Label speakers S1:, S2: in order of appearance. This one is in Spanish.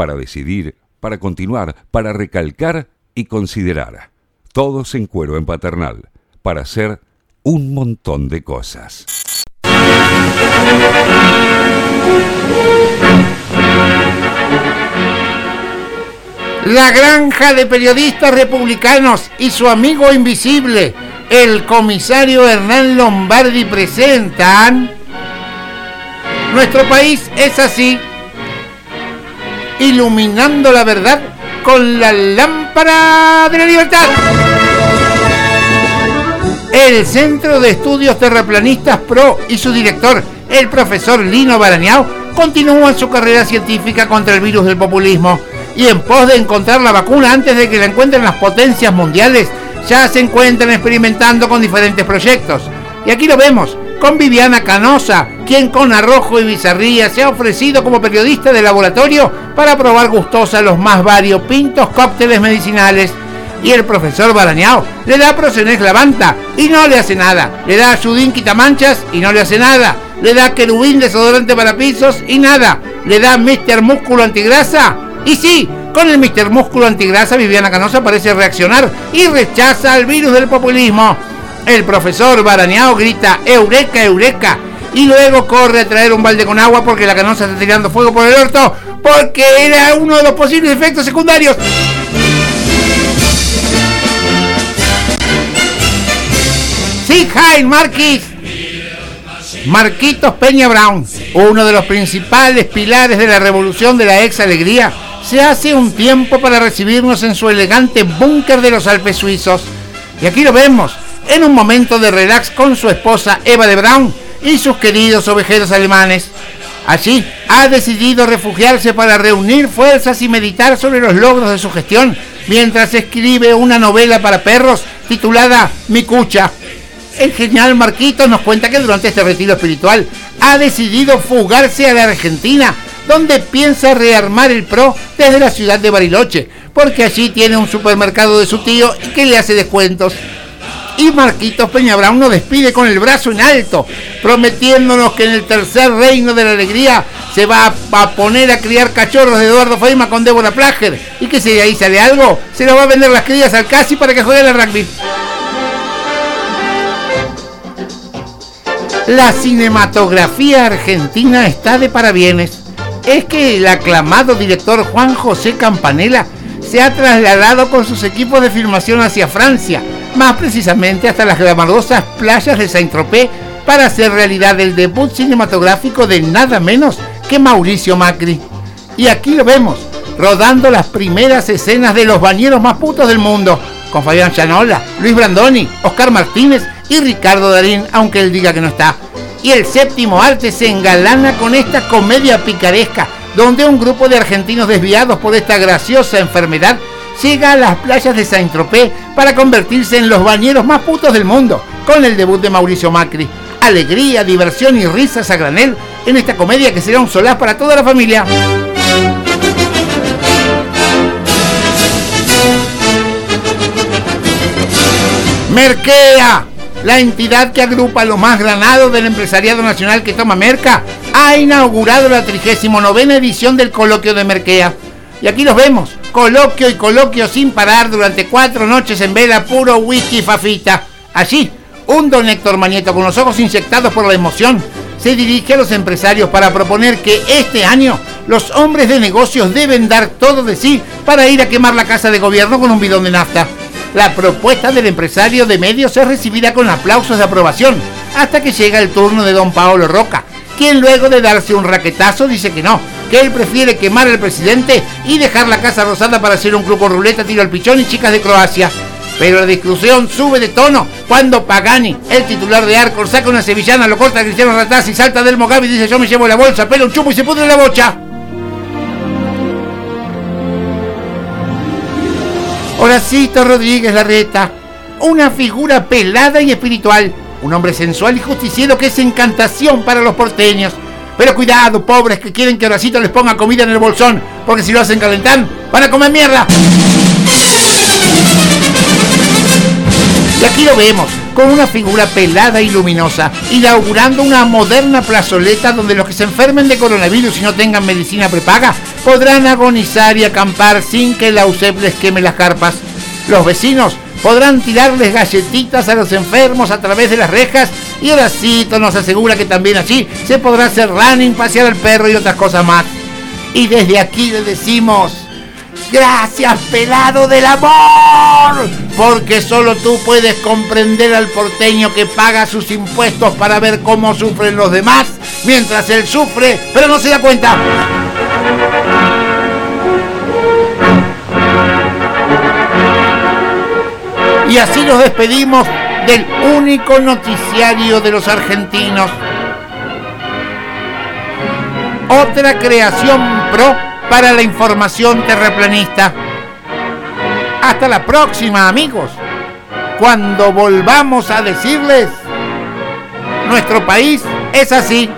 S1: para decidir, para continuar, para recalcar y considerar. Todos en cuero en paternal, para hacer un montón de cosas.
S2: La granja de periodistas republicanos y su amigo invisible, el comisario Hernán Lombardi presentan... Nuestro país es así, iluminando la verdad con la lámpara de la libertad. El Centro de Estudios Terraplanistas PRO y su director, el profesor Lino Barañao, continúan su carrera científica contra el virus del populismo y en pos de encontrar la vacuna antes de que la encuentren las potencias mundiales, ya se encuentran experimentando con diferentes proyectos. Y aquí lo vemos, con Viviana Canosa, quien con arrojo y bizarría se ha ofrecido como periodista de laboratorio para probar gustosa los más variopintos cócteles medicinales. Y el profesor Barañao le da Procenex Lavanta y no le hace nada. Le da Sudin Quitamanchas y no le hace nada. Le da Querubín desodorante para pisos y nada. Le da Mr. Músculo Antigrasa y sí, con el Mr. Músculo Antigrasa Viviana Canosa parece reaccionar y rechaza al virus del populismo. El profesor Barañao grita Eureka, Eureka y luego corre a traer un balde con agua porque la canosa está tirando fuego por el orto porque era uno de los posibles efectos secundarios. Sí, hi, Marquis. Marquitos Peña Brown, uno de los principales pilares de la revolución de la ex alegría, se hace un tiempo para recibirnos en su elegante búnker de los Alpes suizos. Y aquí lo vemos, en un momento de relax con su esposa Eva de Brown y sus queridos ovejeros alemanes. Allí ha decidido refugiarse para reunir fuerzas y meditar sobre los logros de su gestión, mientras escribe una novela para perros titulada Mi Cucha. El genial Marquito nos cuenta que durante este retiro espiritual ha decidido fugarse a la Argentina, donde piensa rearmar el PRO desde la ciudad de Bariloche, porque allí tiene un supermercado de su tío y que le hace descuentos. Y Marquitos Peña Brown nos despide con el brazo en alto, prometiéndonos que en el tercer reino de la alegría se va a, poner a criar cachorros de Eduardo Feima con Débora Plager y que si de ahí sale algo, se lo va a vender las crías al casi para que juegue al rugby. La cinematografía argentina está de parabienes. Es que el aclamado director Juan José Campanella se ha trasladado con sus equipos de filmación hacia Francia más precisamente hasta las glamorosas playas de Saint-Tropez para hacer realidad el debut cinematográfico de nada menos que Mauricio Macri. Y aquí lo vemos, rodando las primeras escenas de los bañeros más putos del mundo, con Fabián Chanola, Luis Brandoni, Oscar Martínez y Ricardo Darín, aunque él diga que no está. Y el séptimo arte se engalana con esta comedia picaresca, donde un grupo de argentinos desviados por esta graciosa enfermedad llega a las playas de Saint-Tropez para convertirse en los bañeros más putos del mundo, con el debut de Mauricio Macri. Alegría, diversión y risas a granel en esta comedia que será un solaz para toda la familia. Merkea, la entidad que agrupa lo más granado del empresariado nacional que toma merca, ha inaugurado la 39 edición del coloquio de Merkea. Y aquí los vemos, coloquio y coloquio sin parar durante cuatro noches en vela, puro whisky fafita. Allí, un don Héctor Mañeto con los ojos inyectados por la emoción se dirige a los empresarios para proponer que este año los hombres de negocios deben dar todo de sí para ir a quemar la casa de gobierno con un bidón de nafta. La propuesta del empresario de medios es recibida con aplausos de aprobación hasta que llega el turno de don Paolo Roca, quien luego de darse un raquetazo dice que no, que él prefiere quemar al presidente y dejar la Casa Rosada para hacer un club con ruleta, tiro al pichón y chicas de Croacia. Pero la discusión sube de tono cuando Pagani, el titular de Arcor, saca una sevillana, lo corta a Cristiano Rataz y salta del Mogabi y dice yo me llevo la bolsa, pelo un chupo y se pudre la bocha. Horacito Rodríguez Larreta, una figura pelada y espiritual, un hombre sensual y justiciero que es encantación para los porteños pero cuidado, pobres que quieren que Horacito les ponga comida en el bolsón, porque si lo hacen calentar, van a comer mierda. Y aquí lo vemos, con una figura pelada y luminosa, inaugurando una moderna plazoleta donde los que se enfermen de coronavirus y no tengan medicina prepaga podrán agonizar y acampar sin que la UCEP les queme las carpas. Los vecinos podrán tirarles galletitas a los enfermos a través de las rejas y Horacito nos asegura que también allí se podrá hacer running, pasear al perro y otras cosas más. Y desde aquí le decimos, gracias pelado del amor, porque solo tú puedes comprender al porteño que paga sus impuestos para ver cómo sufren los demás, mientras él sufre, pero no se da cuenta. Y así nos despedimos del único noticiario de los argentinos. Otra creación pro para la información terraplanista. Hasta la próxima amigos, cuando volvamos a decirles, nuestro país es así.